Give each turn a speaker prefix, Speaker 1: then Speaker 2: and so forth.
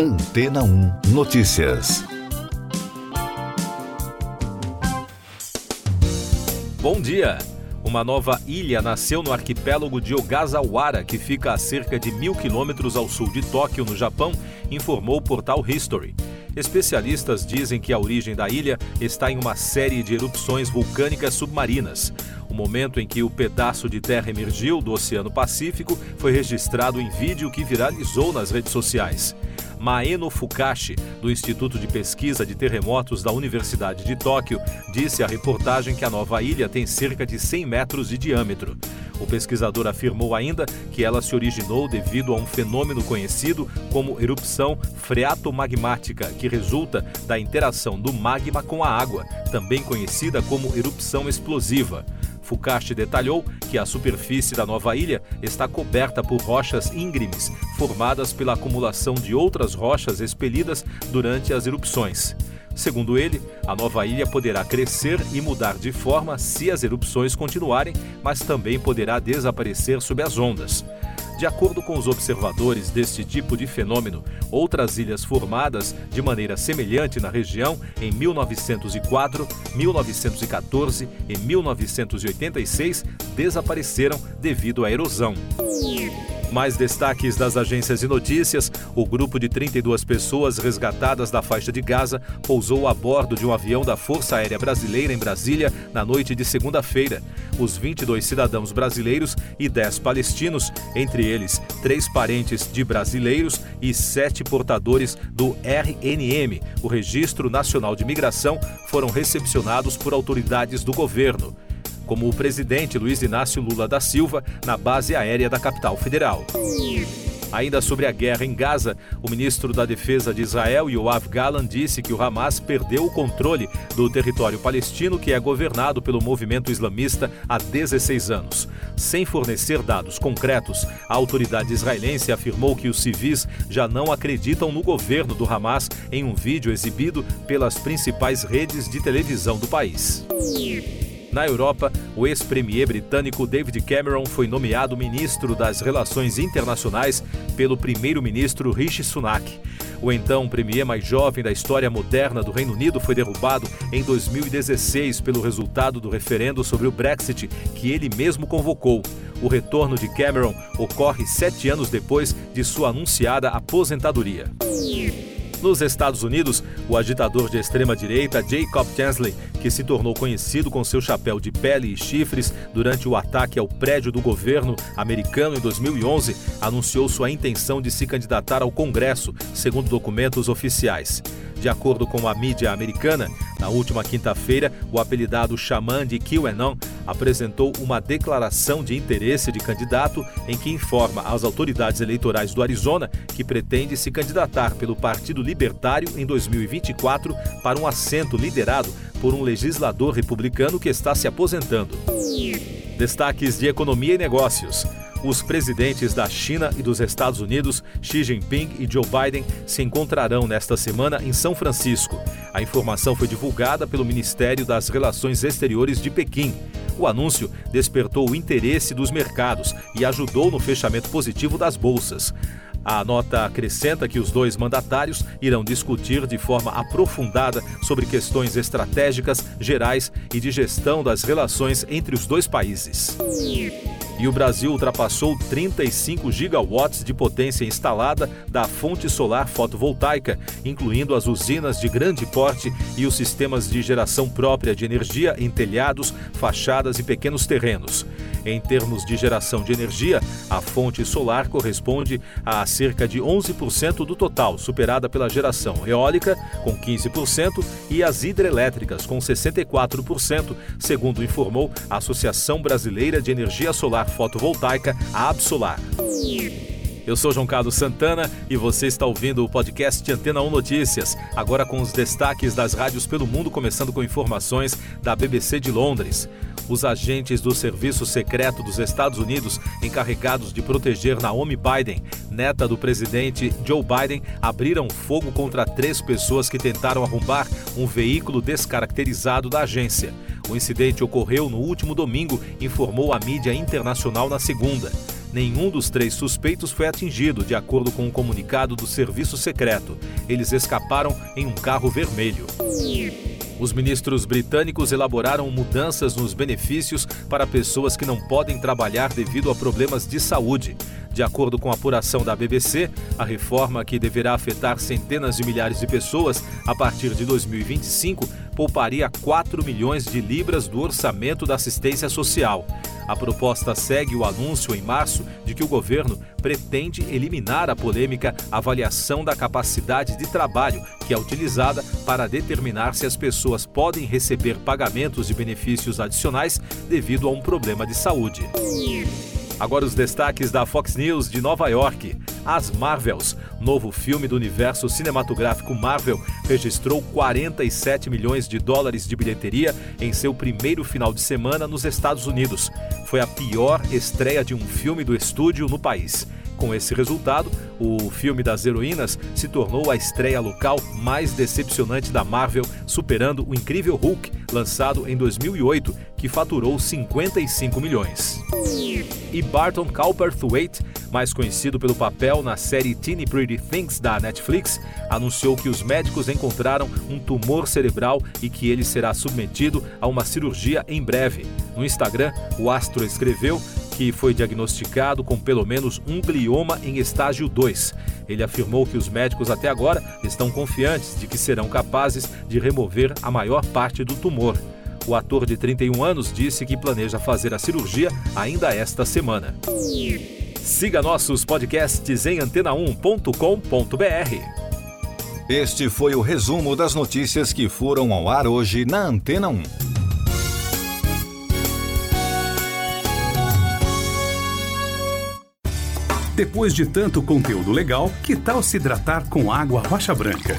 Speaker 1: Antena 1 Notícias.
Speaker 2: Bom dia! Uma nova ilha nasceu no arquipélago de Ogasawara, que fica a cerca de mil quilômetros ao sul de Tóquio, no Japão, informou o portal History. Especialistas dizem que a origem da ilha está em uma série de erupções vulcânicas submarinas. O momento em que o pedaço de terra emergiu do Oceano Pacífico foi registrado em vídeo que viralizou nas redes sociais. Maeno Fukashi, do Instituto de Pesquisa de Terremotos da Universidade de Tóquio, disse à reportagem que a nova ilha tem cerca de 100 metros de diâmetro. O pesquisador afirmou ainda que ela se originou devido a um fenômeno conhecido como erupção freatomagmática, que resulta da interação do magma com a água, também conhecida como erupção explosiva. Fukashi detalhou que a superfície da nova ilha está coberta por rochas íngremes, formadas pela acumulação de outras rochas expelidas durante as erupções. Segundo ele, a nova ilha poderá crescer e mudar de forma se as erupções continuarem, mas também poderá desaparecer sob as ondas. De acordo com os observadores deste tipo de fenômeno, outras ilhas formadas de maneira semelhante na região em 1904, 1914 e 1986 desapareceram devido à erosão. Mais destaques das agências de notícias: o grupo de 32 pessoas resgatadas da faixa de Gaza pousou a bordo de um avião da Força Aérea Brasileira em Brasília na noite de segunda-feira. Os 22 cidadãos brasileiros e 10 palestinos, entre eles três parentes de brasileiros e sete portadores do RNM, o Registro Nacional de Migração, foram recepcionados por autoridades do governo como o presidente Luiz Inácio Lula da Silva na base aérea da capital federal. Ainda sobre a guerra em Gaza, o ministro da Defesa de Israel, Yoav Galan, disse que o Hamas perdeu o controle do território palestino que é governado pelo movimento islamista há 16 anos. Sem fornecer dados concretos, a autoridade israelense afirmou que os civis já não acreditam no governo do Hamas em um vídeo exibido pelas principais redes de televisão do país. Na Europa, o ex-premier britânico David Cameron foi nomeado ministro das Relações Internacionais pelo primeiro-ministro Rishi Sunak. O então premier mais jovem da história moderna do Reino Unido foi derrubado em 2016 pelo resultado do referendo sobre o Brexit, que ele mesmo convocou. O retorno de Cameron ocorre sete anos depois de sua anunciada aposentadoria. Nos Estados Unidos, o agitador de extrema-direita Jacob Chansley, que se tornou conhecido com seu chapéu de pele e chifres durante o ataque ao prédio do governo americano em 2011, anunciou sua intenção de se candidatar ao Congresso, segundo documentos oficiais. De acordo com a mídia americana, na última quinta-feira, o apelidado Xamã de QAnon apresentou uma declaração de interesse de candidato em que informa às autoridades eleitorais do Arizona que pretende se candidatar pelo Partido Libertário em 2024 para um assento liderado por um legislador republicano que está se aposentando. Destaques de economia e negócios. Os presidentes da China e dos Estados Unidos, Xi Jinping e Joe Biden, se encontrarão nesta semana em São Francisco. A informação foi divulgada pelo Ministério das Relações Exteriores de Pequim. O anúncio despertou o interesse dos mercados e ajudou no fechamento positivo das bolsas. A nota acrescenta que os dois mandatários irão discutir de forma aprofundada sobre questões estratégicas, gerais e de gestão das relações entre os dois países e o Brasil ultrapassou 35 gigawatts de potência instalada da fonte solar fotovoltaica, incluindo as usinas de grande porte e os sistemas de geração própria de energia em telhados, fachadas e pequenos terrenos. Em termos de geração de energia, a fonte solar corresponde a cerca de 11% do total, superada pela geração eólica, com 15%, e as hidrelétricas, com 64%, segundo informou a Associação Brasileira de Energia Solar fotovoltaica, a Absolar. Eu sou João Carlos Santana e você está ouvindo o podcast Antena 1 Notícias, agora com os destaques das rádios pelo mundo, começando com informações da BBC de Londres. Os agentes do Serviço Secreto dos Estados Unidos, encarregados de proteger Naomi Biden, neta do presidente Joe Biden, abriram fogo contra três pessoas que tentaram arrombar um veículo descaracterizado da agência. O incidente ocorreu no último domingo, informou a mídia internacional na segunda. Nenhum dos três suspeitos foi atingido, de acordo com um comunicado do Serviço Secreto. Eles escaparam em um carro vermelho. Os ministros britânicos elaboraram mudanças nos benefícios para pessoas que não podem trabalhar devido a problemas de saúde. De acordo com a apuração da BBC, a reforma, que deverá afetar centenas de milhares de pessoas a partir de 2025, pouparia 4 milhões de libras do orçamento da assistência social. A proposta segue o anúncio em março de que o governo pretende eliminar a polêmica avaliação da capacidade de trabalho, que é utilizada para determinar se as pessoas podem receber pagamentos de benefícios adicionais devido a um problema de saúde. Agora os destaques da Fox News de Nova York. As Marvels, novo filme do universo cinematográfico Marvel, registrou 47 milhões de dólares de bilheteria em seu primeiro final de semana nos Estados Unidos. Foi a pior estreia de um filme do estúdio no país. Com esse resultado, o filme das heroínas se tornou a estreia local mais decepcionante da Marvel, superando o incrível Hulk, lançado em 2008, que faturou 55 milhões. E Barton Cowperthwaite, mais conhecido pelo papel na série Teeny Pretty Things da Netflix, anunciou que os médicos encontraram um tumor cerebral e que ele será submetido a uma cirurgia em breve. No Instagram, o astro escreveu que foi diagnosticado com pelo menos um glioma em estágio 2. Ele afirmou que os médicos até agora estão confiantes de que serão capazes de remover a maior parte do tumor. O ator de 31 anos disse que planeja fazer a cirurgia ainda esta semana. Siga nossos podcasts em antena1.com.br.
Speaker 1: Este foi o resumo das notícias que foram ao ar hoje na Antena 1.
Speaker 3: Depois de tanto conteúdo legal, que tal se hidratar com água rocha branca?